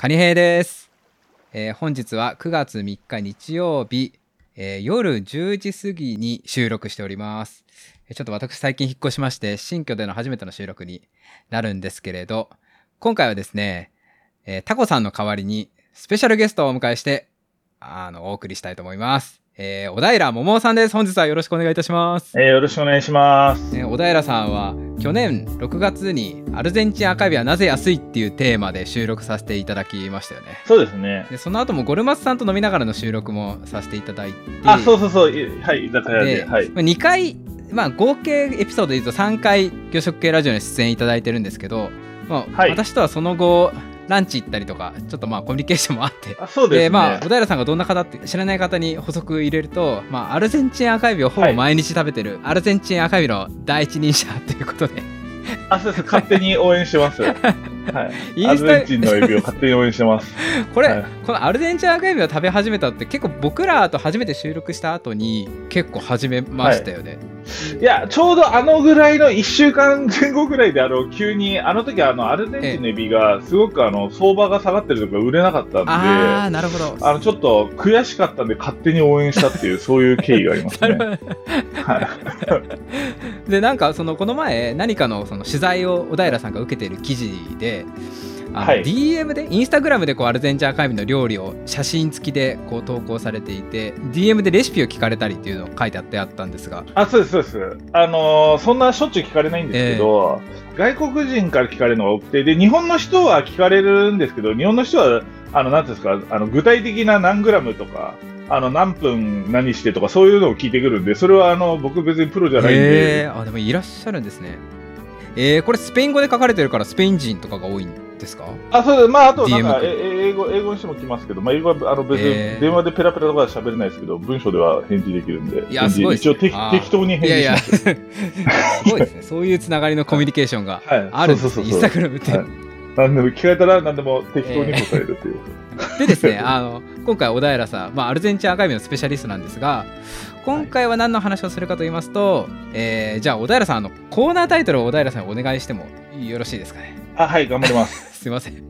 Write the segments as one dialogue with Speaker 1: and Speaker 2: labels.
Speaker 1: カニヘイです、えー本日は9月3日日曜日、えー夜10時過ぎに収録しております。えーちょっと私最近引っ越しまして、新居での初めての収録になるんですけれど、今回はですね、えータコさんの代わりにスペシャルゲストをお迎えして、あの、お送りしたいと思います。えー小平桃さんです。本日はよろしくお願いいたします。
Speaker 2: えーよろしくお願いします。
Speaker 1: ね、小平さんは去年6月にアルゼンチン赤エビはなぜ安いっていうテーマで収録させていただきましたよね。
Speaker 2: そうですね。
Speaker 1: でその後もゴルマスさんと飲みながらの収録もさせていただいて
Speaker 2: あ、そうそうそう。いはい、居酒屋で。
Speaker 1: で、
Speaker 2: はい。
Speaker 1: まあ2回、まあ、合計エピソードで言うと3回魚食系ラジオに出演いただいてるんですけど、まあ
Speaker 2: はい
Speaker 1: 私とはその後ランチ行ったりとかちょっとまあコミュニケーションもあって
Speaker 2: あ、そうですね。
Speaker 1: まあ小平さんがどんな方って知らない方に補足入れると、まあ、アルゼンチン赤エビをほぼ毎日食べてる、アルゼンチン赤エビの第一人者ということで
Speaker 2: あ、そうです。勝手に応援してます。はい。アルゼンチンのエビを勝手に応援してます。
Speaker 1: これ、
Speaker 2: はい
Speaker 1: このアルゼンチン赤エビを食べ始めたって結構僕らと初めて収録した後に結構始めましたよね、
Speaker 2: いや、ちょうどあのぐらいの1週間前後ぐらいで、あの、急に、あの時あの、アルゼンチンのエビが、すごくあの、相場が下がってるとか売れなかったんで、
Speaker 1: ああなるほど
Speaker 2: あの、ちょっと悔しかったんで、勝手に応援したっていう、そういう経緯がありますね。はい。
Speaker 1: でなんかそのこの前何かのその取材を小平さんが受けている記事であの
Speaker 2: はい。
Speaker 1: DM でインスタグラムでこうアルゼンチン赤エビの料理を写真付きでこう投稿されていて DM でレシピを聞かれたりっていうのを書いてあってあったんですが。
Speaker 2: あ、そうです、そうです。あのーそんなしょっちゅう聞かれないんですけど、外国人から聞かれるのが多くて、で、日本の人は聞かれるんですけど、日本の人は、あの、なんですか、あの、具体的な何グラムとか、あの、何分何してとか、そういうのを聞いてくるんで、それは、あの、僕別にプロじゃないん
Speaker 1: へ
Speaker 2: で、
Speaker 1: え。あでもいらっしゃるんですねえー、これスペイン語で書かれてるからスペイン人とかが多いんですか？
Speaker 2: あ、そうです。まあ、あと、なんか、え英語、英語にしても来ますけど、まあ、英語は、あの、別に、電話でペラペラとかは喋れないですけど、文章では返事できるんで、
Speaker 1: いやすごいです
Speaker 2: 一応適当に返
Speaker 1: いやいや。
Speaker 2: 事します。
Speaker 1: すごいですね。そういうつながりのコミュニケーションが
Speaker 2: はい。
Speaker 1: あるんですインスタグラムって、
Speaker 2: はい。何でも聞かれたら何でも適当に答えるっていう。
Speaker 1: でですねあの今回小平さん、まあ、アルゼンチン赤エビのスペシャリストなんですが今回は何の話をするかと言いますと、えーじゃあ小平さんあのコーナータイトルを小平さんにお願いしてもよろしいですかね？
Speaker 2: あ、はい、頑張ります。
Speaker 1: すいませんい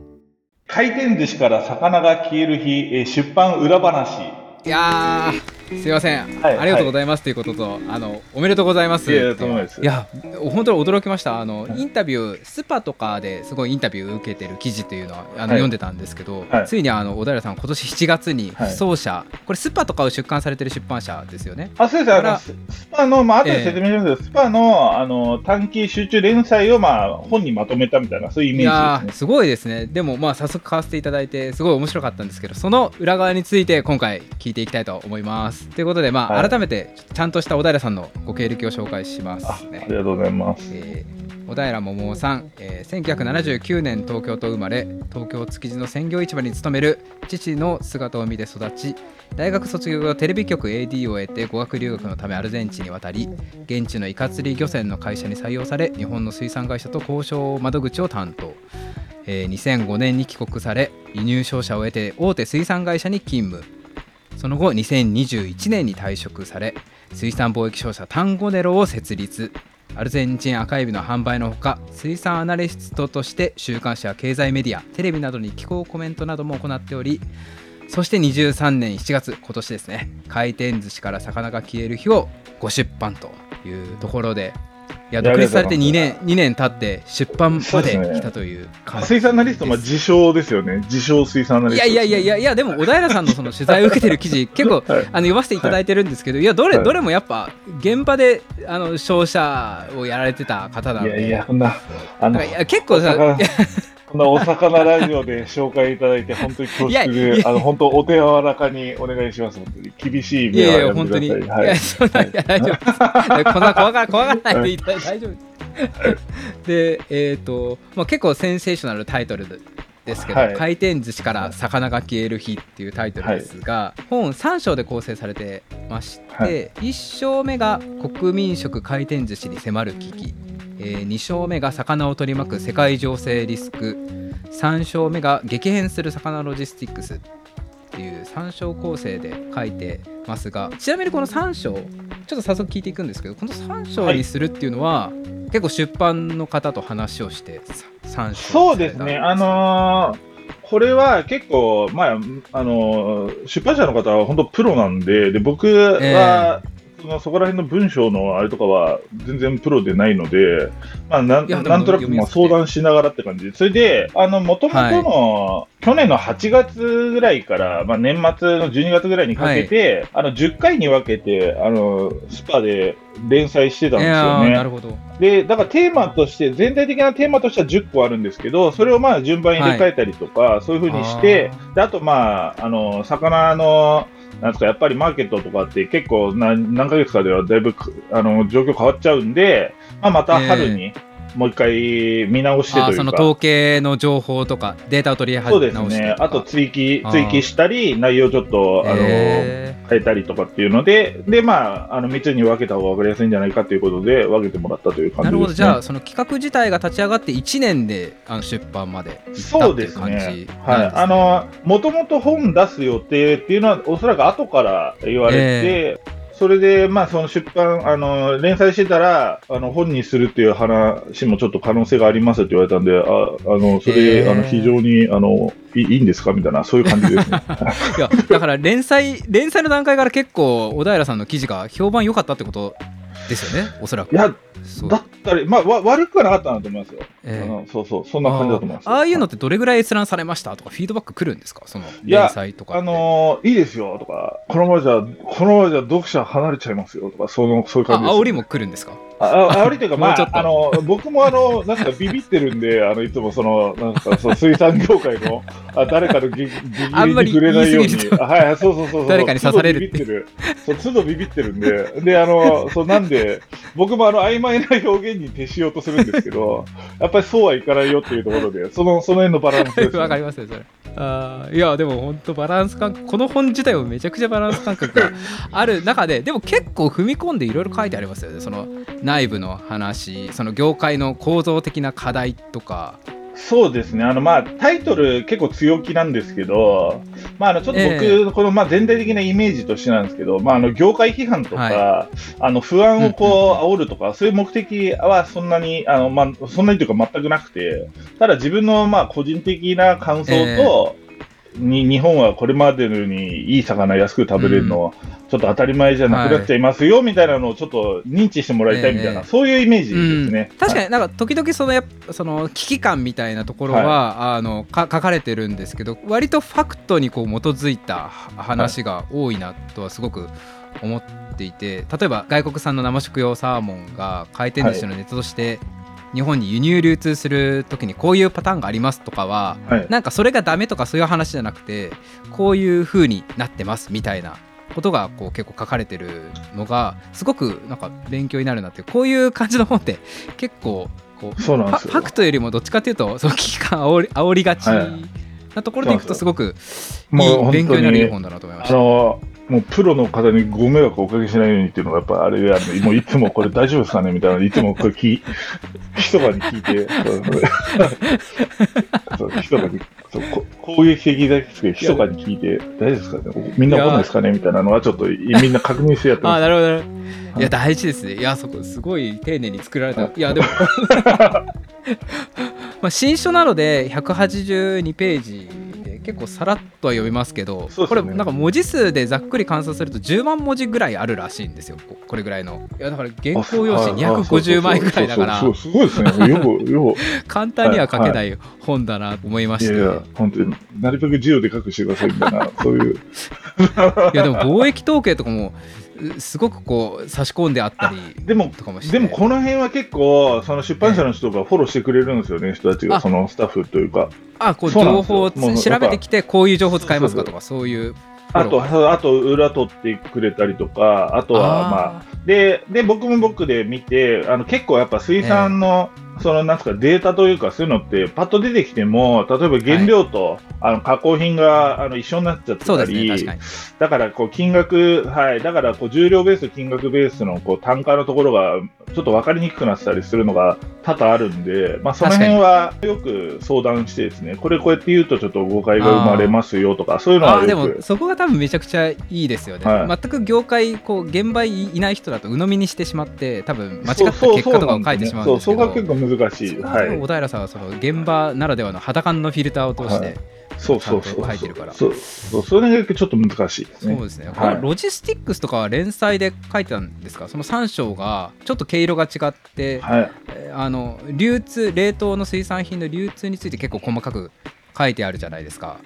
Speaker 2: 回転寿司から魚が消える日、えー出版裏話。
Speaker 1: やーすいません、
Speaker 2: はい。
Speaker 1: ありがとうございます。ということと、あのおめでとうございます。
Speaker 2: いや
Speaker 1: 本当に驚きました。あのインタビュースパとかですごいインタビュー受けてる記事というのはあの、
Speaker 2: はい。
Speaker 1: 読んでたんですけど、
Speaker 2: はい。
Speaker 1: ついにあの小平さん今年7月に
Speaker 2: はい。
Speaker 1: 奏者、これスパとかを出版されてる出版社ですよね。
Speaker 2: あ、そうです。ススパの、まあ、後で説明します。けど、スパの、あの、短期集中連載を、まあ、本にまとめたみたいな、そういうイメ
Speaker 1: ー
Speaker 2: ージです
Speaker 1: すごいですね。でもまあ早速買わせていただいてすごい面白かったんですけどその裏側について今回聞いていきたいと思いますということでまあ、
Speaker 2: はい
Speaker 1: 改めてちゃんとした小平さんのご経歴を紹介します
Speaker 2: ね。あ、りがとうございます。
Speaker 1: えー小平桃さん、えー1979年東京と生まれ東京築地の鮮魚市場に勤める父の姿を見て育ち大学卒業後テレビ局 AD を得て語学留学のためアルゼンチンに渡り現地のイカ釣り漁船の会社に採用され日本の水産会社と交渉窓口を担当、えー2005年に帰国され輸入商社を得て大手水産会社に勤務その後2021年に退職され水産貿易商社タンゴネロを設立。アルゼンチン赤エビの販売のほか水産アナリストとして週刊誌や経済メディアテレビなどに寄稿コメントなども行っておりそして23年7月今年ですね回転寿司から魚が消える日をご出版というところでいや独立されて。2
Speaker 2: あり
Speaker 1: 年2年経って出版まで来たという感じ
Speaker 2: 水産アナリスト、まあ、自称ですよね。自称水産アナリスト。
Speaker 1: いやいやいやいやいやでも小平さんのその取材を受けてる記事 結構
Speaker 2: はい。
Speaker 1: あの読ませていただいてるんですけど、い、やどれ、
Speaker 2: はい。
Speaker 1: どれもやっぱ現場であの商社をやられてた方なので。
Speaker 2: いやいや、こんな、あの
Speaker 1: 結構さ
Speaker 2: お魚
Speaker 1: いや
Speaker 2: こんなお魚ラジオで紹介いただいて、本当に恐縮
Speaker 1: いやい
Speaker 2: で、
Speaker 1: や
Speaker 2: あの、本当お手柔らかにお願いします。本当に厳しい
Speaker 1: いやいや
Speaker 2: 目はやめ
Speaker 1: 本当に、
Speaker 2: てください。
Speaker 1: い、
Speaker 2: はい。
Speaker 1: やそんないや大丈夫ですこんな怖が怖がらないでいた大丈夫ですでえっ、と、まあ、結構センセーショナルタイトルですけど、
Speaker 2: はい
Speaker 1: 回転寿司から魚が消える日っていうタイトルですが、本3章で構成されてまして、
Speaker 2: はい
Speaker 1: 1章目が国民食回転寿司に迫る危機、え2章目が魚を取り巻く世界情勢リスク。3章目が激変する魚ロジスティックスっていう3章構成で書いてますがちなみにこの3章ちょっと早速聞いていくんですけどこの3章にするっていうのは、結構出版の方と話をして3章
Speaker 2: そうですね、あのーこれは結構、まあ、あの、出版社の方は本当プロなんで、で、僕は、そのそこら辺の文章のあれとかは全然プロでないので、まあ、なんなんとなくまあ相談しながらって感じ。で、それで、あの、もともとの、去年の8月ぐらいから、まあ、年末の12月ぐらいにかけて、あの、10回に分けて、あの、スパで連載してたん
Speaker 1: い
Speaker 2: ですよね。
Speaker 1: なるほど。
Speaker 2: で、だからテーマとして、全体的なテーマとしては10個あるんですけど、それをまあ順番入れ替えたりとか、そういうふうにして、であとまあ、あの、魚の、なん。ですか、やっぱりマーケットとかって結構何何ヶ月かではだいぶくあの状況変わっちゃうんで、まあ、また春にもう一回見直してというか、
Speaker 1: その統計の情報とかデータを取り
Speaker 2: そうです
Speaker 1: 直して
Speaker 2: ね、あと追記追記したり、内容ちょっと、あの、
Speaker 1: へ
Speaker 2: 変えたりとかっていうので、で、まあ、あの、3つに分けた方が分かりやすいんじゃないかということで、分けてもらったという
Speaker 1: ー
Speaker 2: 感じです、ね。
Speaker 1: なるほど。じゃあその企画自体が立ち上がって1年であの出版まで行った
Speaker 2: そうですね。
Speaker 1: です。
Speaker 2: はい。あの、もともと本出す予定っていうのは、おそらく後から言われて、それで、まあ、その出版、あの、連載してたら、あの、本にするっていう話もちょっと可能性がありますって言われたんで、あ、あの、それ、
Speaker 1: へー
Speaker 2: あの、非常に、あの、いいいんですかみたいな、そういう感じですね。
Speaker 1: いやだから連載連載の段階から結構小平さんの記事が評判良かったってことですよねおそらく
Speaker 2: いや、だったり、まあ、わ悪くはなかったなと思いますよ。
Speaker 1: ええ。
Speaker 2: あのそうそう、そんな感じだと思います。
Speaker 1: あーああいうのってどれぐらい閲覧されました？とかフィードバック来るんですか？その連載とか
Speaker 2: あのーいいですよとか、このままじゃ、このままじゃ読者離れちゃいますよとか、その、そういう
Speaker 1: あ
Speaker 2: 感じです、
Speaker 1: 煽りも来るんですか？
Speaker 2: ああ煽りというか、まあ、あの、僕もあの、なんかビビってるんで、あの、いつもその、なんか、そう水産業界の、あ誰かのぎ、ぎぎりに触れないように。はいはい、そうそうそうそう。
Speaker 1: 誰かに刺されるって
Speaker 2: 都度ビビってる。そう、都度ビビってるんで、で、あの、そう、なんで、僕もあの、曖昧な表現に徹しようとするんですけど、やっぱりそうはいかないよっていうところで、その、その辺のバランスです、
Speaker 1: わかりますよそれ。あーいやでも本当バランス感覚この本自体もめちゃくちゃバランス感覚が ある中ででも結構踏み込んでいろいろ書いてありますよね。その内部の話その業界の構造的な課題とか
Speaker 2: そうですね、あのまあタイトル結構強気なんですけど、まあ、あのちょっと僕、
Speaker 1: え
Speaker 2: このまあ全体的なイメージとしてなんですけど、まあ、あの業界批判とか、
Speaker 1: は
Speaker 2: あの不安をこう煽るとか、そういう目的はそんなに、あのまあ、そんなにというか全くなくて、ただ自分のまあ個人的な感想と、に日本はこれまでのようにいい魚安く食べれるの、ちょっと当たり前じゃなくなっちゃいますよ、みたいなのをちょっと認知してもらいたいみたいな、
Speaker 1: ええ。
Speaker 2: そういうイメージですね。
Speaker 1: うん。確かになんか時々そのやその危機感みたいなところは、あのか書かれてるんですけど割とファクトにこう基づいた話が多いなとはすごく思っていて例えば外国産の生食用サーモンが回転寿司のネタとして日本に輸入流通する時にこういうパターンがありますとかは
Speaker 2: はい。
Speaker 1: なんかそれがダメとかそういう話じゃなくてこういう風になってますみたいなことがこう結構書かれてるのがすごくなんか勉強になるなっていうこういう感じの本って結構こう
Speaker 2: そうなんですよ。
Speaker 1: ファクトよりもどっちかっていうとその危機感煽り煽りがち
Speaker 2: はい。
Speaker 1: なところでいくとすごくいい勉強になるいい本だなと思いました。
Speaker 2: あのもうプロの方にご迷惑をおかけしないようにっていうのが、やっぱあれあのもういつもこれ大丈夫ですかねみたいなのいつもこれ聞い、密かに聞いて、そう密かにそうこ攻撃的ですけど、密かに聞いて、大丈夫ですかねみんな怒らないですかねみたいなのはちょっとみんな確認してやって
Speaker 1: あ
Speaker 2: ます。
Speaker 1: なるほどなるほど。いや大事ですね。いやそこすごい丁寧に作られた。いやでも まあ新書なので182ページで結構さらっとは読みますけど、
Speaker 2: ね
Speaker 1: これなんか文字数でざっくり換算すると10万文字ぐらいあるらしいんですよ。ここれぐらいの。いやだから原稿用紙250枚ぐらいだから
Speaker 2: すごいですね。よく、よ
Speaker 1: 簡単には書けない本だなと思いま
Speaker 2: く、い
Speaker 1: して。
Speaker 2: やいや、本当になるべく字をでかくしてくださいみたいな、そういう。
Speaker 1: いやでも貿易統計とかもうすごくこう差し込んであったり
Speaker 2: でも
Speaker 1: とかもして。
Speaker 2: でもこの辺は結構、その出版社の人がフォローしてくれるんですよね、人たちが、
Speaker 1: あ。
Speaker 2: そのスタッフというか。
Speaker 1: あこう情報をつ調べてきてこういう情報使えますかとかそういう
Speaker 2: あと、あと裏取ってくれたりとか、あとは、まあ、で、で、僕も僕で見て、あの、結構やっぱ水産の、その、なんすか、データというか、そういうのって、パッと出てきても、例えば原料と、あの、加工品が、あの、一緒になっちゃったり、
Speaker 1: ね確かに。
Speaker 2: だから、こう、金額、はい、だから、こう、重量ベース、金額ベースの、こう、単価のところが、ちょっと分かりにくくなってたりするのが多々あるんで、まあ、その辺はよく相談してですね、これこうやって言うとちょっと誤解が生まれますよとか、そういうの
Speaker 1: あーで
Speaker 2: はよく。
Speaker 1: もそこが多分めちゃくちゃいいですよね、
Speaker 2: はい
Speaker 1: 全く業界こう現場いいない人だと鵜呑みにしてしまって多分間違った結果とかを書いてしまうんですけど
Speaker 2: そう、そこが結構難しい。
Speaker 1: は
Speaker 2: はい。
Speaker 1: 小平さんはその現場ならではの肌感のフィルターを通して、
Speaker 2: はい
Speaker 3: そうそうそう。
Speaker 1: ちゃんと書いてるから。
Speaker 3: そうそう、それがちょっと難しいですね。
Speaker 1: そうですね、
Speaker 3: はい。
Speaker 1: このロジスティックスとかは連載で書いてたんですか？その3章がちょっと毛色が違って、
Speaker 3: はい。
Speaker 1: えーあの流通冷凍の水産品の流通について結構細かく書いてあるじゃないですか。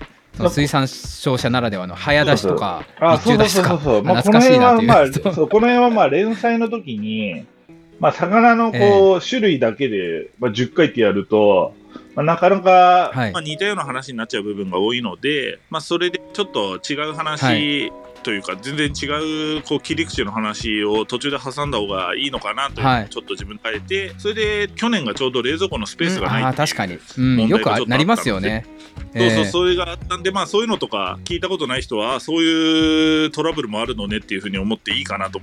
Speaker 1: 水産商社ならではの早出しとか
Speaker 3: あ、
Speaker 1: 日
Speaker 3: そう
Speaker 1: 中出しとか
Speaker 3: そうそうそう。まあ、こ
Speaker 1: 懐かしい
Speaker 3: の辺は、まあ、
Speaker 1: なっていう。
Speaker 3: この辺はまあ、連載の時に、まあ、魚のこう、種類だけで、まあ、10回ってやると、まあ、なかなか、
Speaker 1: はい。
Speaker 2: まあ、似たような話になっちゃう部分が多いので、まあ、それでちょっと違う話というか、全然違うこう切り口の話を途中で挟んだ方がいいのかなとちょっと自分で変えて、それで去年がちょうど冷蔵庫のスペースがない
Speaker 1: ああ
Speaker 2: っていう
Speaker 1: 確かに、うん、
Speaker 2: 問題が
Speaker 1: よくなりますよね。
Speaker 2: そうそう、
Speaker 1: えー
Speaker 2: それがあったんで、まあそういうのとか聞いたことない人は、そういうトラブルもあるのねっていうふうに思っていいかなと。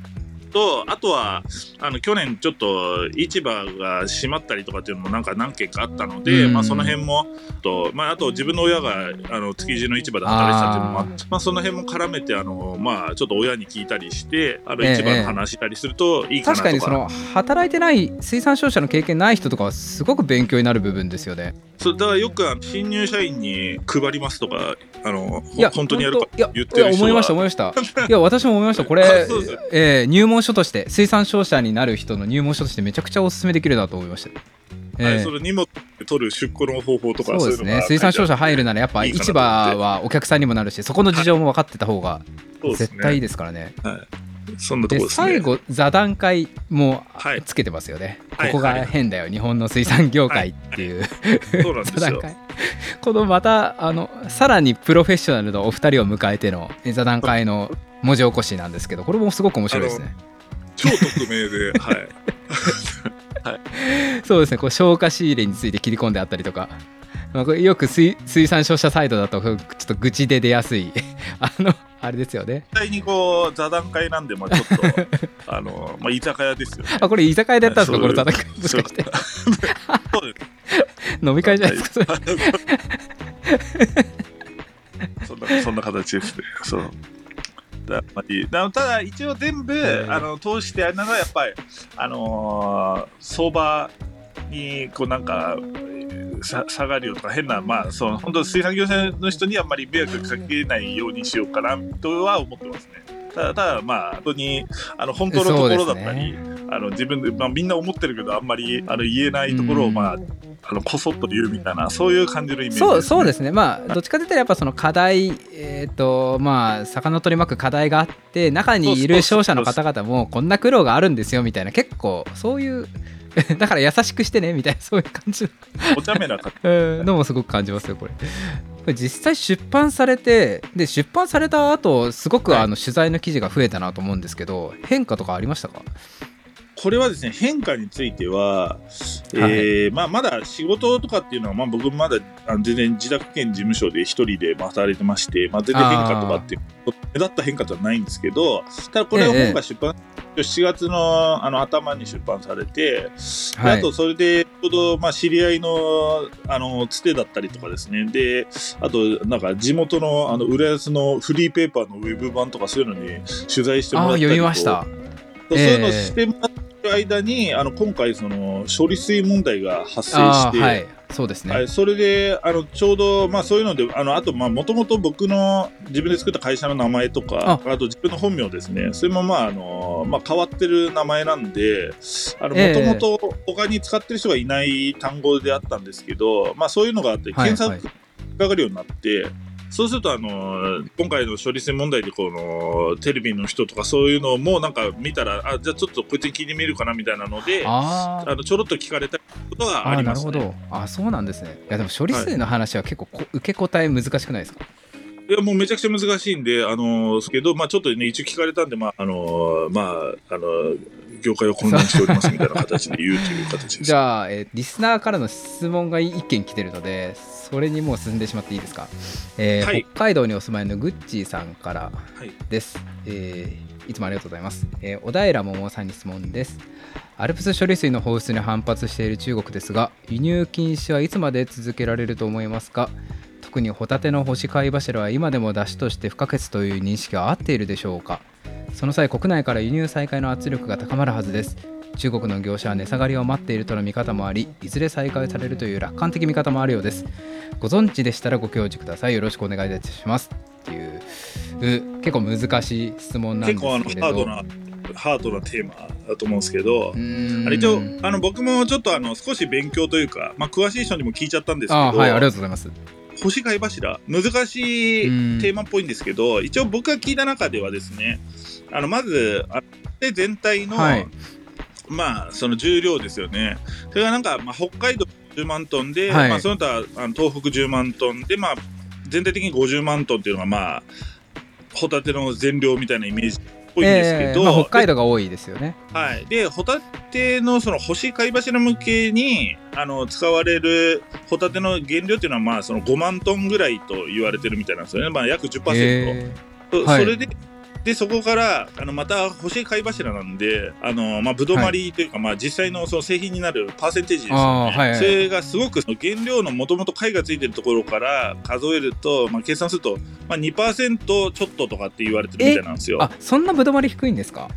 Speaker 2: と、あとは、あの、去年ちょっと市場が閉まったりとかっていうのもなんか何件かあったので、
Speaker 1: うん
Speaker 2: まあその辺も、と、まああと自分の親が、あの、築地の市場で働いてたっていうのもあって、まあその辺も絡めて、あの、まあちょっと親に聞いたりして、あの、
Speaker 1: ええ
Speaker 2: 市場の話したりするといいかなとか。
Speaker 1: 確かにその働いてない水産商社の経験ない人とかはすごく勉強になる部分ですよね。
Speaker 2: そうだからよく新入社員に配りますとか、あの、
Speaker 1: いや
Speaker 2: 本当にやるか言ってる人
Speaker 1: 思いました
Speaker 2: は
Speaker 1: 思いました。いや私も思いました。これ えー入門書として水産商社になる人の入門書としてめちゃくちゃお勧めできるなと思いました。え
Speaker 2: はい、
Speaker 1: ー
Speaker 2: それ荷物取る出庫の方法とか
Speaker 1: そうですね。水産商社入るならやっぱ市場はお客さんにもなるしそこの事情も分かってた方が絶対いいですからね。
Speaker 2: そんなと
Speaker 1: で
Speaker 2: こね。
Speaker 1: 最後座談会も
Speaker 2: はい
Speaker 1: つけてますよね。
Speaker 2: はい。
Speaker 1: ここが変だよ。日本の水産業界っていう。
Speaker 2: そうなんですよ。
Speaker 1: 座談会 このまたあのさらにプロフェッショナルのお二人を迎えての座談会の文字起こしなんですけどこれもすごく面白いですね。
Speaker 2: 超匿名ではい。
Speaker 1: そうですね。こう消化仕入れについて切り込んであったりとか、まあ、これよく水水産商社サイドだとちょっと愚痴で出やすい。あのあれですよね。
Speaker 2: 絶対にこう座談会なんでまあちょっと あのまあ居酒屋ですよね。
Speaker 1: あこれ居酒屋でやったんですかこれ座談会もしかして。飲み会じゃないですか そ
Speaker 2: んなそんな形ですね。そう。だまあいい。だただ一応全部、
Speaker 1: えー
Speaker 2: あの通してあれなのはやっぱりあのー相場にこうなんかさ下がるよとか変なまあその本当水産業者の人にあんまり迷惑かけないようにしようかなとは思ってますね。ただただまあ本当にあの本当のところだったり、あの自分で、まあ、みんな思ってるけどあんまりあの言えないところを、
Speaker 1: うん。
Speaker 2: まああのこそっと言うみたいなそういう感じのイメージ
Speaker 1: そうそう
Speaker 2: で
Speaker 1: ですね。まあどっちかというとやっぱその課題えっ、とまあ魚取り巻く課題があって中にいる商社の方々もこんな苦労があるんですよみたいな結構そういう だから優しくしてねみたいな そういう感じ
Speaker 2: お茶目な感じ
Speaker 1: うんのもすごく感じますよこれ。実際出版されてで出版された後すごく
Speaker 2: はい。
Speaker 1: あの取材の記事が増えたなと思うんですけど変化とかありましたか？
Speaker 2: これはですね変化については、えーまあ、まだ仕事とかっていうのは、まあ、僕まだあの全然自宅兼事務所で一人でまあ働いてまして、まあ、全然変化とかって目立った変化ではないんですけどただこれは本が出版、7月のあの頭に出版されて、で
Speaker 1: はい。
Speaker 2: あとそれでちょうどまあ知り合いのあのつてだったりとかですね。であとなんか地元のあの浦安のフリーペーパーのウェブ版とかそういうのに取材してもらったり
Speaker 1: 読みました。
Speaker 2: そういうのしてもらってる間に、あの今回その処理水問題が発生して、
Speaker 1: そうですね。
Speaker 2: はい、それであのちょうど、まあ、そういうのであのあともともと僕の自分で作った会社の名前とかあと自分の本名ですねそれも、まああのまあ、変わってる名前なんでも
Speaker 1: ええ
Speaker 2: ともと他に使ってる人がいない単語であったんですけど、まあ、そういうのがあって
Speaker 1: はい
Speaker 2: 検索かかるようになって。そうするとあの今回の処理水問題でこのテレビの人とかそういうのもなんか見たらあじゃあちょっとこいつに聞いてみるかなみたいなのであのちょろっと聞かれたことがありますね。
Speaker 1: なるほど。あそうなんですね。いやでも処理水の話は結構こ、受け答え難しくないですか？
Speaker 2: いやもうめちゃくちゃ難しいんで、あのーけど、まあ、ちょっとね、一応聞かれたんで、まああのーまああのー業界を混乱しておりますみたいな形で言うという形です。
Speaker 1: じゃあ、えーリスナーからの質問が1件来てるのでそれにもう進んでしまっていいですか、えー
Speaker 2: はい。
Speaker 1: 北海道にお住まいのグッチーさんから
Speaker 2: はい、
Speaker 1: です、えーいつもありがとうございます、えー小平桃さんに質問です。アルプス処理水の放出に反発している中国ですが輸入禁止はいつまで続けられると思いますか？特にホタテの干し貝柱は今でも出汁として不可欠という認識は合っているでしょうか？その際国内から輸入再開の圧力が高まるはずです。中国の業者は値下がりを待っているとの見方もありいずれ再開されるという楽観的見方もあるようです。ご存知でしたらご教示ください。よろしくお願いいたします。っていうう結構難しい質問なんで
Speaker 4: 結構あの
Speaker 1: すけれど
Speaker 4: ハードなハードなテーマだと思うんですけどあれ一応あの僕もちょっとあの少し勉強というか、まあ、詳しい人にも聞いちゃったんですけど、
Speaker 1: あはいありがとうございます。
Speaker 4: 星貝柱難しい
Speaker 1: うん。
Speaker 4: テーマっぽいんですけど、一応僕が聞いた中ではですねあのまずあで全体の、
Speaker 1: はい。
Speaker 4: まあその重量ですよね。それがなんか、まあ、北海道10万トンで、
Speaker 1: はい。
Speaker 4: まあ、その他あの東北10万トンで、まあ、全体的に50万トンっていうのがまあホタテの全量みたいなイメージっぽいんですけど、
Speaker 1: えーまあ、北海道が多いですよね。
Speaker 4: はい、でホタテのその星貝柱向けにあの使われるホタテの原料っていうのはまあその5万トンぐらいと言われてるみたいなんですよね、まあ、約10%、
Speaker 1: え。
Speaker 4: そ
Speaker 1: はい。
Speaker 4: それででそこからあのまた星貝柱なんであの、まあ、ぶどまりというか、まあ、実際のその製品になるパーセンテージですよね、
Speaker 1: はいはい。
Speaker 4: それがすごく原料のもともと貝がついてるところから数えると、まあ、計算すると、まあ、2%ちょっととかって言われてるみたいなんですよ。
Speaker 1: あそんなぶどまり低いんですか？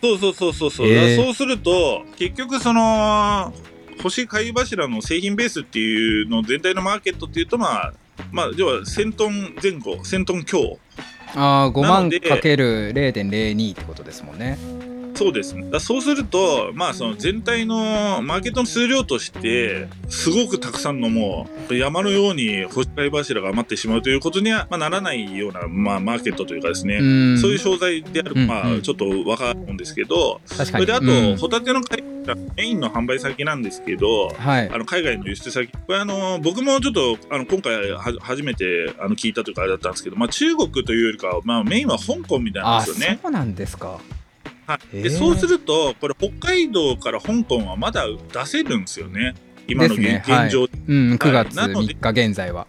Speaker 4: そうそうそうそうそう、
Speaker 1: えー。
Speaker 4: そうすると結局その星貝柱の製品ベースっていうの全体のマーケットっていうとまあまあ要は1000トン前後1000トン強
Speaker 1: あー5
Speaker 4: なので
Speaker 1: 万かける0.02ってことですもんね
Speaker 4: そうですね。だそうするとまあその全体のマーケットの数量としてすごくたくさんのもう山のように星貝柱が余ってしまうということには、まあ、ならないような、まあ、マーケットというかですね、
Speaker 1: うん。
Speaker 4: そういう商材である、
Speaker 1: うん
Speaker 4: まあ
Speaker 1: うん。
Speaker 4: ちょっとわかるんですけど、
Speaker 1: 確かに。
Speaker 4: それであと、
Speaker 1: うん。
Speaker 4: ホタテの貝がメインの販売先なんですけど、
Speaker 1: はい。
Speaker 4: あの海外の輸出先、これあの僕もちょっとあの今回は初めてあの聞いたというかあれだったんですけど、まあ、中国というよりかは、まあ、メインは香港みたいなん
Speaker 1: あ
Speaker 4: ですよね。
Speaker 1: そうなんですか
Speaker 4: はい、でそうすると、これ北海道から香港はまだ出せるんですよね。今の現,、
Speaker 1: ですね。はい。
Speaker 4: 現状。
Speaker 1: うん9月
Speaker 4: なので
Speaker 1: 3日現在は。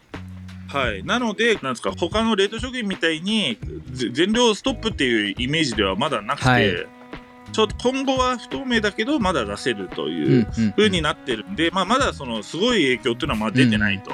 Speaker 4: はい、なので、なんですか、他の冷凍食品みたいにぜ全量ストップっていうイメージではまだなくて、
Speaker 1: はい。
Speaker 4: ちょっと今後は不透明だけど、まだ出せると
Speaker 1: う
Speaker 4: いうん。風になってるんで、まあ、まだそのすごい影響っていうのはまあ出てないと。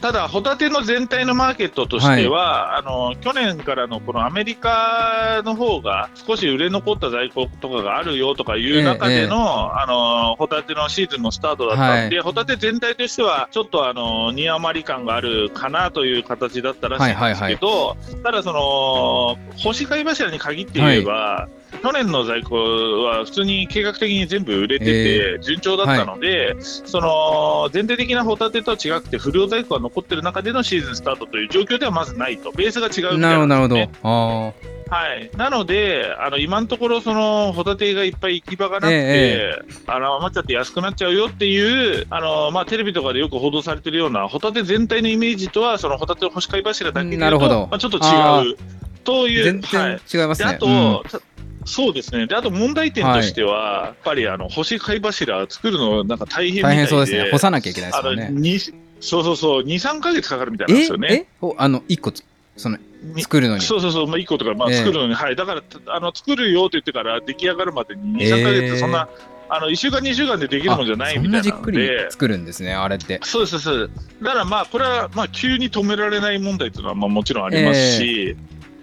Speaker 2: ただ、ホタテの全体のマーケットとしては、あの去年からのこのアメリカの方が少し売れ残った在庫とかがあるよとかいう中での,、あのホタテのシーズンのスタートだったんで、ホタテ全体としてはちょっとあの煮余り感があるかなという形だったらしいんですけど、ただ、その星貝柱に限って言えば、去年の在庫は普通に計画的に全部売れてて、順調だったので、その全体的なホタテとは違くて、不良在庫が残ってる中でのシーズンスタートという状況ではまずないと、ベースが違うみた
Speaker 1: ないるほど。あ
Speaker 2: はい、なので、あの今のところ、そのホタテがいっぱい行き場がなくて、
Speaker 1: え
Speaker 2: あの余っちゃって安くなっちゃうよっていう、あのまあ、テレビとかでよく報道されてるような、ホタテ全体のイメージとは、そのホタテの干し貝柱だけで
Speaker 1: ど。
Speaker 2: まあ、ちょっと
Speaker 1: あ
Speaker 2: 違うという。
Speaker 1: 全
Speaker 2: はい。
Speaker 1: 然違いますね。
Speaker 2: であと、
Speaker 1: うん。
Speaker 2: たそうですね。で、あと問題点としては、やっぱりあの星貝柱作るのなんか大変みたいで、
Speaker 1: 大変そうですね。干さなきゃいけないです
Speaker 2: あの
Speaker 1: もんね。
Speaker 2: にそうそうそう、2、3ヶ月かかるみたいなん
Speaker 1: え
Speaker 2: ですよね。
Speaker 1: えおあの1個つその
Speaker 2: に
Speaker 1: 作るのに。
Speaker 2: そうそうそう、まあ、1個とか、まあ、
Speaker 1: ええ。
Speaker 2: 作るのに、はい、だからあの作るよって言ってから出来上がるまでに2、
Speaker 1: ええ
Speaker 2: 3ヶ月、そんな、あの1週間、2週間でできるもんじゃない
Speaker 1: そ
Speaker 2: みたいなの
Speaker 1: んなじっくり
Speaker 2: で、
Speaker 1: 作るんですねあれって。
Speaker 2: そうです、そうです。だからまあ、これはまあ急に止められない問題っていうのはまあもちろんありますし、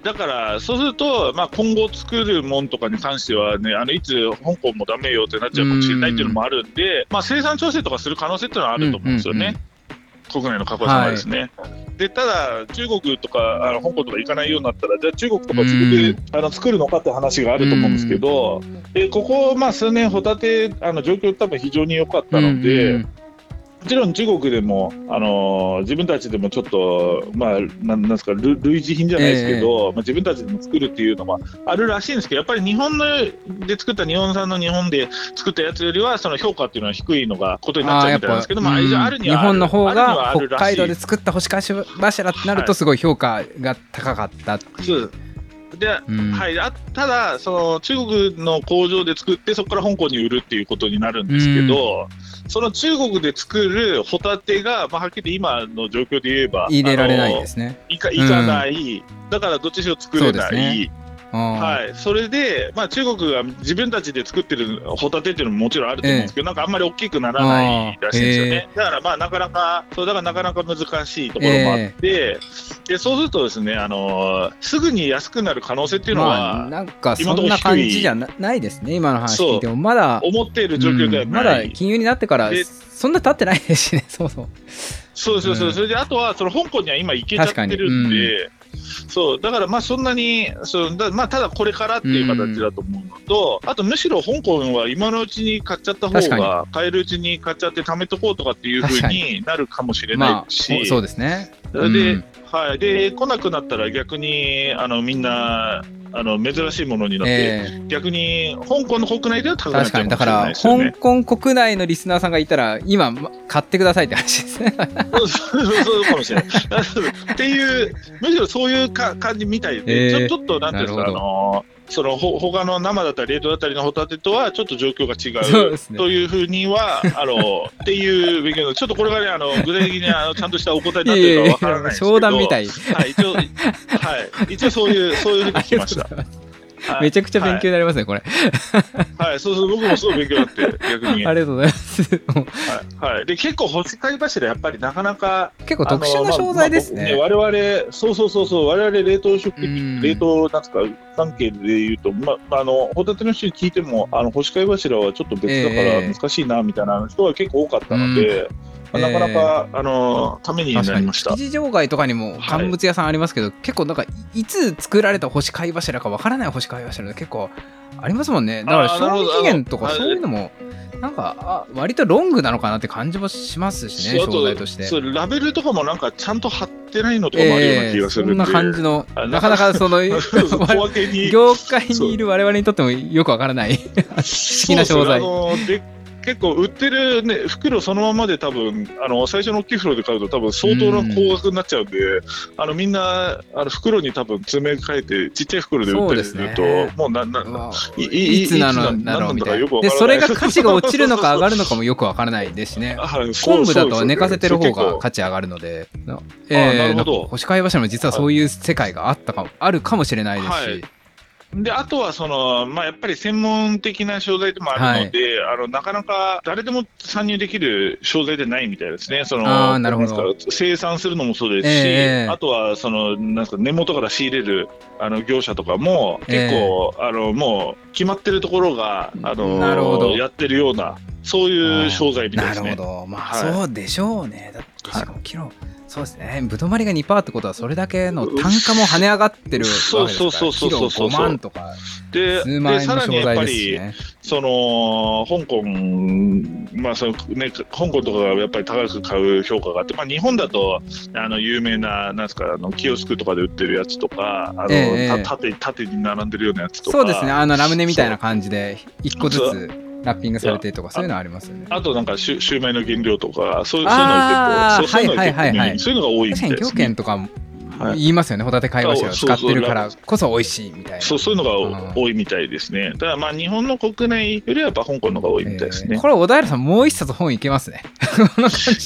Speaker 2: だからそうすると、まあ、今後作るもんとかに関してはね、あのいつ香港もダメよってなっちゃうかもしれないっていうのもあるんで、まあ、生産調整とかする可能性っていうのはあると思うんですよね。
Speaker 1: うんうん
Speaker 2: 国内の加工ですね、でただ、中国とかあの香港とか行かないようになったら、じゃあ中国とか自分で、あの作るのかって話があると思うんですけど、でここ、まあ、数年、ホタテあの状況、多分非常に良かったので、
Speaker 1: うん
Speaker 2: もちろん中国でも、あのー自分たちでもちょっと、まあ、なんなんですか、類類似品じゃないですけど、まあ、自分たちでも作るっていうのはあるらしいんですけど、やっぱり日本ので作った日本産の日本で作ったやつよりは、その評価っていうのは低いのがことになっちゃうみたいなんですけど、まあ、
Speaker 1: うん。
Speaker 2: あるにはある。
Speaker 1: 日本の方が北海道で作った星柱ってなるとすごい評価が高かった。ってい
Speaker 2: そうで、
Speaker 1: うん。
Speaker 2: はい、あただその、中国の工場で作って、そこから香港に売るっていうことになるんですけど、その中国で作るホタテが、まあ、はっきり今の状況で言えば、
Speaker 1: 入れられないですね。
Speaker 2: いかいかない、だからどっちにしろ作れない、
Speaker 1: ね
Speaker 2: はい、それで、まあ、中国が自分たちで作ってるホタテっていうのももちろんあると思うんですけど、なんかあんまり大きくならないらしいんですよね。だからまあなかなか、そうだからなかなか難しいところもあって、でそうするとですね、あのーすぐに安くなる可能性っていうのは、
Speaker 1: まあなんかそんな感じじゃなないですね今の話聞いても。まだ
Speaker 2: 思っている状況では
Speaker 1: うんま
Speaker 2: ない。
Speaker 1: だ金融になってから
Speaker 2: で
Speaker 1: そんな経ってないですしねそうそう。
Speaker 2: そうそうそう、
Speaker 1: うん。
Speaker 2: それであとはその香港には今行けちゃってるんで、そう。だからまあそんなにそうだ、まあ、ただこれからっていう形だと思うのと、あとむしろ香港は今のうちに買っちゃった方が、買えるうちに買っちゃって貯めとこうとかっていうふうになるかもしれな
Speaker 1: まあ
Speaker 2: いし、
Speaker 1: そうですね。
Speaker 2: で、
Speaker 1: うん
Speaker 2: はい、で来なくなったら逆にあのみんなあの珍しいものになって、
Speaker 1: ええ
Speaker 2: 逆に香港の国内では高くなっちゃうかも
Speaker 1: から。香港国内のリスナーさんがいたら今ま買ってくださいって話ですね。
Speaker 2: そうかもしれない。っていう、むしろそういうか感じみたいで、
Speaker 1: えー
Speaker 2: ちょちょっとなんていうんですか、あのそのほ他の生だったり冷凍だったりのホタテとはちょっと状況が違う
Speaker 1: ね
Speaker 2: というふうには、あの っていう勉強ちょっとこれがね、あの具体的にあのちゃんとしたお答えになってるかわからないですけど、
Speaker 1: 商談みたい。
Speaker 2: はい、一応、はい、一応そういう、そういうふうに聞きました。はい
Speaker 1: めちゃくちゃ勉強になりますね、これ。
Speaker 2: はい、はい、そうそう、僕もすごい勉強になって、逆に。
Speaker 1: ありがとうございます。
Speaker 2: はい、はい、で、結構、星貝柱、やっぱりなかなか、
Speaker 1: 結構特殊な商材ですね。
Speaker 2: 我々、そうそうそうそう、我々冷凍食
Speaker 1: うん
Speaker 2: 品、冷凍なんつうか、関係で言うと、まあ、あの、ホタテの人に聞いても、あの、星貝柱はちょっと別だから
Speaker 1: ええ
Speaker 2: 難しいな、みたいな人が結構多かったので、まあなかなか、あの、ためになりました。
Speaker 1: 場外とかにも乾物屋さんありますけど、結構なんかいつ作られた干し貝柱かわからない干し貝柱で結構ありますもんね。だから賞味期限とかそういうのもなんかあ割とロングなのかなって感じもしますしね
Speaker 2: そうあ
Speaker 1: 商材として。
Speaker 2: そうラベルとかもなんかちゃんと貼ってないのとかもあるような気がするんで、
Speaker 1: そんな感じの
Speaker 2: あ
Speaker 1: なかなかその
Speaker 2: 小分けに。
Speaker 1: 業界にいる我々にとってもよくわからない。
Speaker 2: 不思
Speaker 1: 議な商材。
Speaker 2: で結構売ってる、ね、袋そのままで多分あの最初の大きい袋で買うと多分相当な高額になっちゃうんで、あのみんなあの袋に多分詰め替えてちっちゃい袋で売ってる
Speaker 1: そうです
Speaker 2: と、
Speaker 1: ね。
Speaker 2: もうなないい
Speaker 1: いつなの
Speaker 2: いつ
Speaker 1: だろうみたいな。でそれが価値が落ちるのか上がるのかもよくわからないです しね。昆布だと寝かせてる方が価値上がるので、な
Speaker 2: なる
Speaker 1: えー、
Speaker 2: ほど。
Speaker 1: 干し貝柱も実はそういう世界があったかも、あるかもしれないですし、
Speaker 2: はいであとはその、まあ、やっぱり専門的な商材でもあるので、あのなかなか誰でも参入できる商材でないみたいですね、その
Speaker 1: なるほど。
Speaker 2: 生産するのもそうですし、
Speaker 1: ええ
Speaker 2: あとはそのなんか根元から仕入れるあの業者とかも、結構、あのもう決まってるところがあのやってるような、そういう商材みたいですね。
Speaker 1: なるほど。まあ、
Speaker 2: はい。
Speaker 1: そうでしょうね。だって
Speaker 2: はい
Speaker 1: しかもキロ、そうですね。ぶどまりが2%ってことはそれだけの単価も跳ね上がってるわけですから。
Speaker 2: そうそうそうそうそう
Speaker 1: キロ5万とか
Speaker 2: で
Speaker 1: 数万円の商
Speaker 2: らにやっぱり、
Speaker 1: 材ですしね。
Speaker 2: その香港、まあそのね、香港とかがやっぱり高く買う評価があって、まあ、日本だとあの有名ななんですかあのキオスクとかで売ってるやつとか、あの
Speaker 1: ええ
Speaker 2: た縦縦に並んでるようなやつとか、
Speaker 1: そうですね。あのラムネみたいな感じで1個ずつラッピングされてとかそういうのありますよね
Speaker 2: あとなんかシュシューマイの原料とか、そういう
Speaker 1: あー
Speaker 2: そういうのが結構、
Speaker 1: はいはいはいはい
Speaker 2: そういうのが多いみですね。はい
Speaker 1: 言いますよね、ホタテ貝柱を使ってるから
Speaker 2: そう
Speaker 1: こそ美味しいみたいな。
Speaker 2: そうそういうの
Speaker 1: うん
Speaker 2: が多いみたいですね。ただまあ日本の国内よりはやっぱ香港の方が多いみたいですね。
Speaker 1: えーこれ、小平さん、もう一冊本いけますね。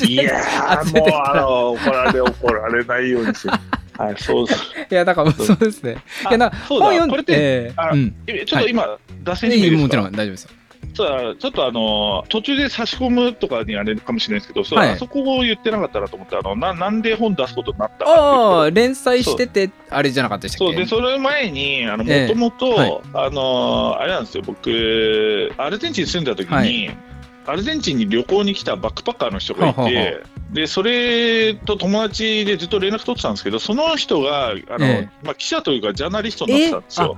Speaker 2: いやー、もうあの怒られ怒られないようにする。はい、そうです。
Speaker 1: いや、だからそうですね。いや、な本読ん
Speaker 2: これって
Speaker 1: えー
Speaker 2: あ
Speaker 1: うん。
Speaker 2: えちょっと今、脱線してもいいですか？
Speaker 1: もちろん大丈夫ですよ。
Speaker 2: そうだちょっとあの途中で差し込むとかにあれかもしれないですけど、そう
Speaker 1: はい。
Speaker 2: あそこを言ってなかったなと思って、あのななんで本出すことになったかっていう。と
Speaker 1: ああ、連載してて、あれじゃなかったでしたっけ？
Speaker 2: そうでそれ前に、あのも
Speaker 1: ええ。
Speaker 2: ともと、
Speaker 1: はい。
Speaker 2: あのあれなんですよ、僕、アルゼンチンに住んだ時に、
Speaker 1: はい。
Speaker 2: アルゼンチンに旅行に来たバックパッカーの人がいて、
Speaker 1: はあ
Speaker 2: でそれと友達でずっと連絡取ってたんですけど、その人があの、
Speaker 1: え
Speaker 2: まあ、記者というか、ジャーナリストになってたんですよ。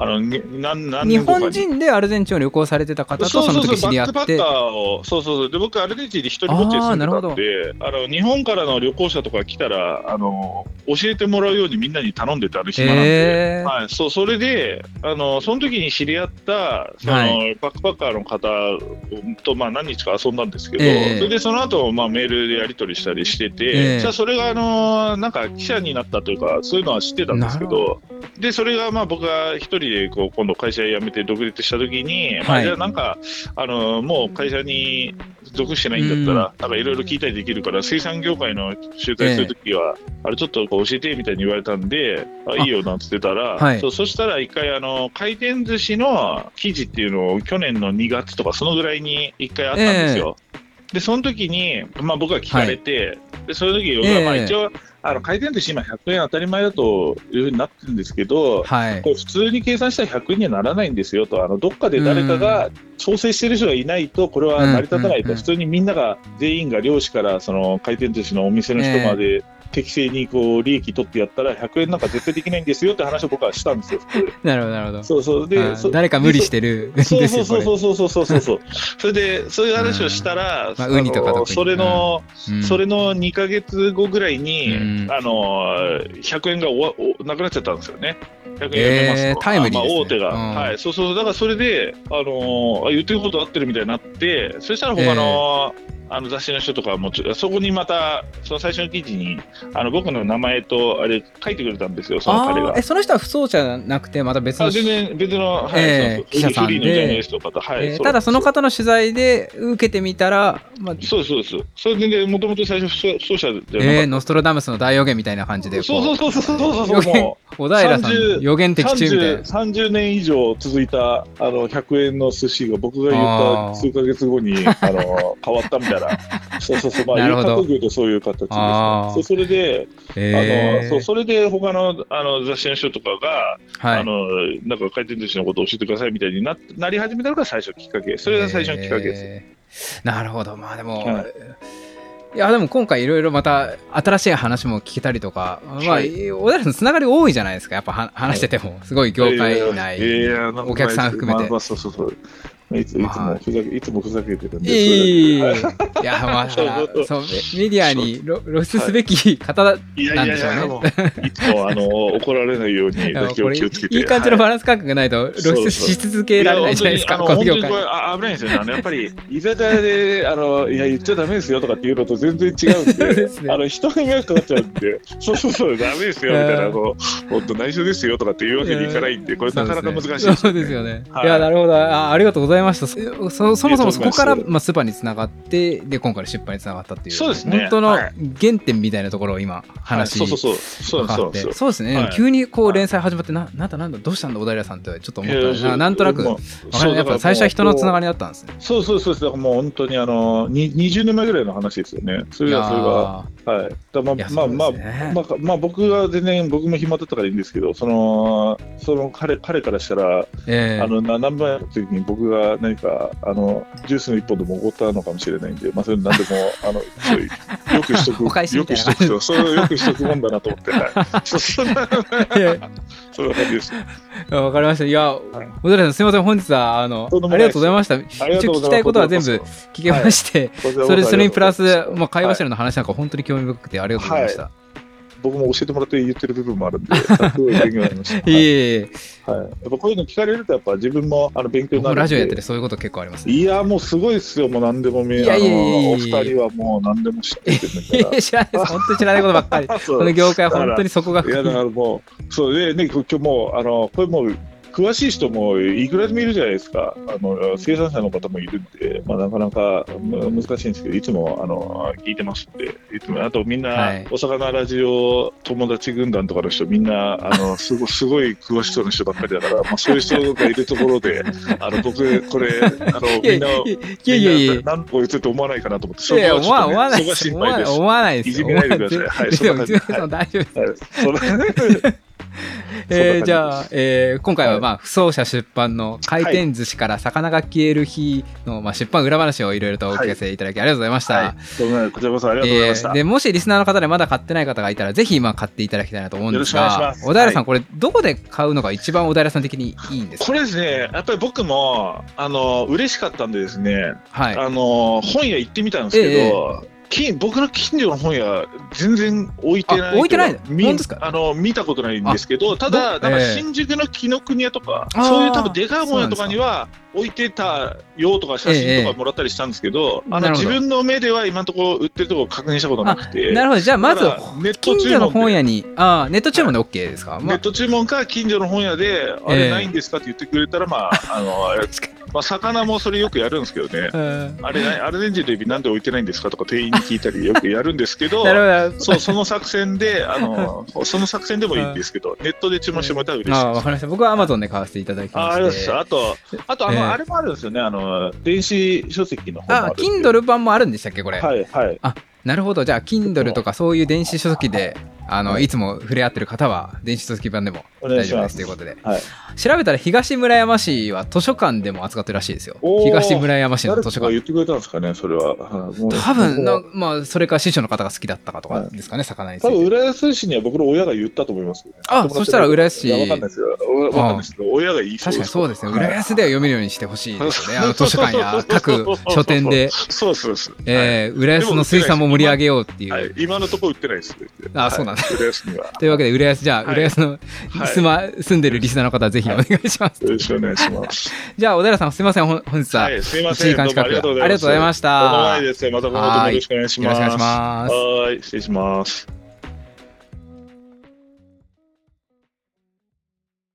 Speaker 2: あのね何何
Speaker 1: 日本人でアルゼンチンを旅行されてた方と
Speaker 2: そう
Speaker 1: その
Speaker 2: そうそう
Speaker 1: 時知り合って。
Speaker 2: バックパッカーを、そうそうそう、で僕、アルゼンチンで一人ぼっちで住んでたんで、あの日本からの旅行者とか来たらあの、教えてもらうようにみんなに頼んでて、ある暇なんで。
Speaker 1: へー。
Speaker 2: はい、そうそれであの、その時に知り合ったその、
Speaker 1: は
Speaker 2: バックパッカーの方と、まあ、何日か遊んだんですけど、
Speaker 1: ええ。
Speaker 2: それでその後、まあメールでやり取りしたりしてて、
Speaker 1: ええ。
Speaker 2: じゃあそれがあのなんか記者になったというか、そういうのは知ってたんですけど、でそれがまあ僕が一人でこう今度、会社辞めて独立した時に、まあ、
Speaker 1: はい
Speaker 2: じゃあなんか、あのもう会社に属してないんだったら、なんかいろいろ聞いたりできるから、水産業界の取材するときは、あれちょっとこう教えてみたいに言われたんで、あ。いいよなんつってたら、
Speaker 1: はい。
Speaker 2: そうそしたら一回あの、回転寿司の記事っていうのを去年の2月とか、そのぐらいに一回あったんですよ。で、その時に、まあ僕は聞かれて、で、その時僕
Speaker 1: ええ
Speaker 2: はまあ一応、あの回転寿司今100円当たり前だというふうになってるんですけど、
Speaker 1: はい。
Speaker 2: こ。れ普通に計算したら100円にはならないんですよと、あのどっかで誰かが調整してる人がいないと、これは成り立たないと、普通にみんなが、全員が漁師からその回転寿司のお店の人まで、適正にこう利益取ってやったら、100円なんか絶対できないんですよって話を僕はしたんですよ。
Speaker 1: なるほど、なるほど。
Speaker 2: そうそう。で
Speaker 1: 誰か無理してるんです
Speaker 2: そう
Speaker 1: よ、
Speaker 2: そうそう
Speaker 1: こ
Speaker 2: そうそうそうそうそう。それで、そういう話をしたら、
Speaker 1: まあウニとか
Speaker 2: それの、
Speaker 1: れうん。
Speaker 2: それの2か月後ぐらいに、
Speaker 1: うん。
Speaker 2: あの100円がおわおなくなっちゃったんですよね。100円やめますと、
Speaker 1: えータイムリーね。
Speaker 2: あまあ、大手が、
Speaker 1: うん。
Speaker 2: はい、そうそう、だからそれで、あのあ言ってること合ってるみたいになって、そしたら他の,、あの雑誌の人とかもちょ、そこにまた、その最初の記事に、あの僕の名前とあれ書いてくれたんですよ、その彼が
Speaker 1: え。その人は不走者じゃなくてまた別の
Speaker 2: あ全然別の、はい
Speaker 1: えー
Speaker 2: そうそう
Speaker 1: 記者さんで
Speaker 2: はい
Speaker 1: ただその方の取材で受けてみたら、まあ
Speaker 2: そうそうです。それ全然、もともと最初、不走者じゃな。
Speaker 1: えー、ノストラダムスの大予言みたいな感じでこ
Speaker 2: そうそうそうそうそうそう
Speaker 1: 予言
Speaker 2: も
Speaker 1: 小平さん
Speaker 2: 30
Speaker 1: 予言
Speaker 2: う
Speaker 1: 的中みたい
Speaker 2: 30
Speaker 1: な。
Speaker 2: 30年以上続いたあの100円の寿司が僕が言った数ヶ月後に あの変わったみたいな、そうそうそう、まあ、
Speaker 1: なるほど。
Speaker 2: 言う言うとそういう形です、ね。そう。それで、
Speaker 1: えー。
Speaker 2: あのそうそれで他のあの雑誌の人とかが、
Speaker 1: はい。
Speaker 2: あのなんか回転寿司のことを教えてくださいみたいにななり始めたのが最初きっかけ、それが最初のきっかけです。
Speaker 1: えー。なるほど、まあでも、、
Speaker 2: はい
Speaker 1: や、でも今回いろいろまた新しい話も聞けたりとか、まあ、
Speaker 2: はい
Speaker 1: 小平さん、つながり多いじゃないですか、やっぱは話してても、すごい業界内、お客さん含めて。
Speaker 2: まあまあそうそうそういついつ
Speaker 1: まあ。
Speaker 2: もふざけいつもふざけてるんで、
Speaker 1: いや、まあ、
Speaker 2: そう
Speaker 1: メメディアに露露出すべき方だ、
Speaker 2: いやいやいや、
Speaker 1: なん
Speaker 2: もういつもあの怒られないように だけを気をつけて。
Speaker 1: いい感じのバ
Speaker 2: はい。
Speaker 1: ランス感覚がないと露出し続け
Speaker 2: いや
Speaker 1: られないじゃないですか、
Speaker 2: 本
Speaker 1: この業界
Speaker 2: 危ないですよね。あのやっぱり居酒屋であのいや言っちゃダメですよとかっていうのと全然違うん
Speaker 1: で
Speaker 2: で、
Speaker 1: すね。
Speaker 2: あの人に迷惑かかっちゃうんで、そうそうそうダメですよみたいなあの本当内緒ですよとかっていうわけにいかないんで、これなかなか難しい。
Speaker 1: そうですよね。
Speaker 2: はい。
Speaker 1: いや、なるほど。あ。ありがとうございました。そそそもそもそこから、まあ、スーパーにつながって、で、今回の出版につながったっていう、
Speaker 2: そうですね。
Speaker 1: 本当の
Speaker 2: はい。
Speaker 1: 原点みたいなところを今、
Speaker 2: はい。
Speaker 1: 話
Speaker 2: そうそうそう。そう
Speaker 1: 分かって
Speaker 2: そうそう
Speaker 1: そうですね、
Speaker 2: はい。
Speaker 1: 急にこう
Speaker 2: はい
Speaker 1: 連載始まって、ななんだなんだ、どうしたんだ、小平さんってちょっと思った。ななんとなく、
Speaker 2: も
Speaker 1: わ
Speaker 2: う
Speaker 1: かるやっぱ最初は人のつながりだったんですね。
Speaker 2: そうそうそうです。だからもう本当にあのに20年前ぐらいの話ですよね。それはそれがはい。だまあまあまあまあまあ僕は全然僕も暇だったからいいんですけど、そのその彼彼からしたら、
Speaker 1: ええ。
Speaker 2: あのな何倍の時に僕が何かあのジュースの一本でもおごったのかもしれないんで、まあそれ何でも あのよくしとくよくしとくとそう よくしとくもんだなと思って、はい。そそんな
Speaker 1: いや
Speaker 2: そんな感じです。
Speaker 1: わかりました。いや、小平さん、すみません、本日はあのありがとうございました。一応聞きたいことは全部聞けまして、それそれにプラス、まあ、会話
Speaker 2: はい
Speaker 1: 者の話なんか本当に興味深くてありがとうございました。
Speaker 2: 僕も教えてもらって言ってる部分もあるんで、すごい勉強になりました。
Speaker 1: い、えいえ
Speaker 2: はい、やっぱこういうの聞かれると、やっぱ自分もあの勉強になる。
Speaker 1: ラジオやっててそういうこと結構ありますね。
Speaker 2: いや、もうすごいですよ、もう何でも見え
Speaker 1: いやいやいやいや
Speaker 2: あのお二人はもう何でも知ってる
Speaker 1: や知らないです。本当に知らないことばっかり。この業界は本当にそこが
Speaker 2: いや、だからもう、そうで、ね、今日もう、あの、これもう、詳しい人もいくらでもいるじゃないですか。あの生産者の方もいるんで、まあ、なかなかむ難しいんですけど、いつもあの聞いてますんで、いつもあとみんな、
Speaker 1: はい
Speaker 2: お魚ラジオ友達軍団とかの人、みんなあの すごすごい詳しそうな人ばっかりだから、まあ、そういう人がいるところで、あの僕、これ、あのみんな、
Speaker 1: やいやいやいや。
Speaker 2: 何個言ってて思わないかなと思って、
Speaker 1: いや
Speaker 2: はちょっとね
Speaker 1: 思わないです。思わない
Speaker 2: 配です。
Speaker 1: い
Speaker 2: じめないでくださいはい
Speaker 1: そんな
Speaker 2: 感じ
Speaker 1: 大丈夫です。
Speaker 2: はいその
Speaker 1: えーじゃあえー今回は、
Speaker 2: はい
Speaker 1: まあ、不走者出版の回転寿司から魚が消える日の、まあ、出版裏話をいろいろとお聞かせいただきありがとうございました。
Speaker 2: はい、そんなこちらこそありがとうございました。
Speaker 1: えーでもしリスナーの方でまだ買ってない方がいたらぜひ今買っていただきたいなと思うんですが小平さん、これどこで買うのが一番小平さん的にいいんですか？
Speaker 2: これですね、やっぱり僕も、あの、嬉しかったんでですね、
Speaker 1: はい。
Speaker 2: あの、本屋行ってみたんですけど、き僕の近所の本屋、全然置いてない。
Speaker 1: あ置いてない
Speaker 2: あの、見たことないんですけど、ただ、
Speaker 1: ど
Speaker 2: なんか
Speaker 1: ええ
Speaker 2: 新宿の紀ノ国屋とか、そういう多分でかい本屋とかには置いてたよとか、写真とかもらったりしたんですけど、あの
Speaker 1: なるほど。
Speaker 2: 自分の目では今のところ売ってるところ確認したことなくて。
Speaker 1: なるほど。じゃあまず
Speaker 2: ネット
Speaker 1: 近所の
Speaker 2: 注文で
Speaker 1: 本屋にあーネット注文で OK ですか、まあ
Speaker 2: ネット注文か近所の本屋で、あ
Speaker 1: え。え
Speaker 2: れないんですかって言ってくれたら、まあ、あの、まあ、魚もそれよくやるんですけどね。
Speaker 1: うん。
Speaker 2: あれな、アルゼンチンのエビなんで置いてないんですかとか店員に聞いたりよくやるんですけど、
Speaker 1: なるほど。
Speaker 2: そう、その作戦で、あの、その作戦でもいいんですけど、ネットで注文してもらったら嬉しいです。
Speaker 1: わかりました。僕は Amazon で買わせていただきまして。
Speaker 2: ああ。あと、あと
Speaker 1: え
Speaker 2: の、
Speaker 1: ええ
Speaker 2: あれもあるんですよね、あの、電子書籍の方もあ
Speaker 1: あ。Kindle 版もあるんでしたっけこれ、
Speaker 2: はい、はい。
Speaker 1: なるほど。じゃあ Kindle とかそういう電子書籍であの、
Speaker 2: はい。
Speaker 1: い、つも触れ合ってる方は電子書籍版でも
Speaker 2: お願いしま
Speaker 1: 大丈夫ですすということで。
Speaker 2: はい。
Speaker 1: 調べたら東村山市は図書館でも扱ってるらしいですよ。東村山市の
Speaker 2: 誰
Speaker 1: 図書館。
Speaker 2: 言ってくれたんですかね、それは。
Speaker 1: 多分なまあそれか師匠の方が好きだったかとかですかね、魚につい
Speaker 2: 多分、
Speaker 1: て
Speaker 2: 浦安市には僕の親が言ったと思います。ね。
Speaker 1: あそしたら浦安市。
Speaker 2: いやわかんないですよ。わかんないですけど、親が言いそう
Speaker 1: 確かにそうですね。浦安
Speaker 2: で
Speaker 1: では読めるようにしてほしいですよねあの図書館や各書店で、
Speaker 2: そうそうそう。
Speaker 1: えー浦安の水産も盛り上げようっていう、
Speaker 2: はい、今のところ売ってないです。
Speaker 1: あそうなんだ。
Speaker 2: はい。浦安には。
Speaker 1: というわけで浦安じゃあ、
Speaker 2: はい。
Speaker 1: 浦安の
Speaker 2: はい
Speaker 1: 住,、ま住んでるリスナーの方はぜひお願いします、
Speaker 2: よろしくお願いします。
Speaker 1: じゃあ小寺さんすみません本日は
Speaker 2: はい、すいま
Speaker 1: 1
Speaker 2: せん。
Speaker 1: 時間近く
Speaker 2: ありがとうございます。
Speaker 1: ありがとうございました
Speaker 2: とんでもないです。またよろしくお願いします。
Speaker 1: よろしくお願いします
Speaker 2: はい、失礼します。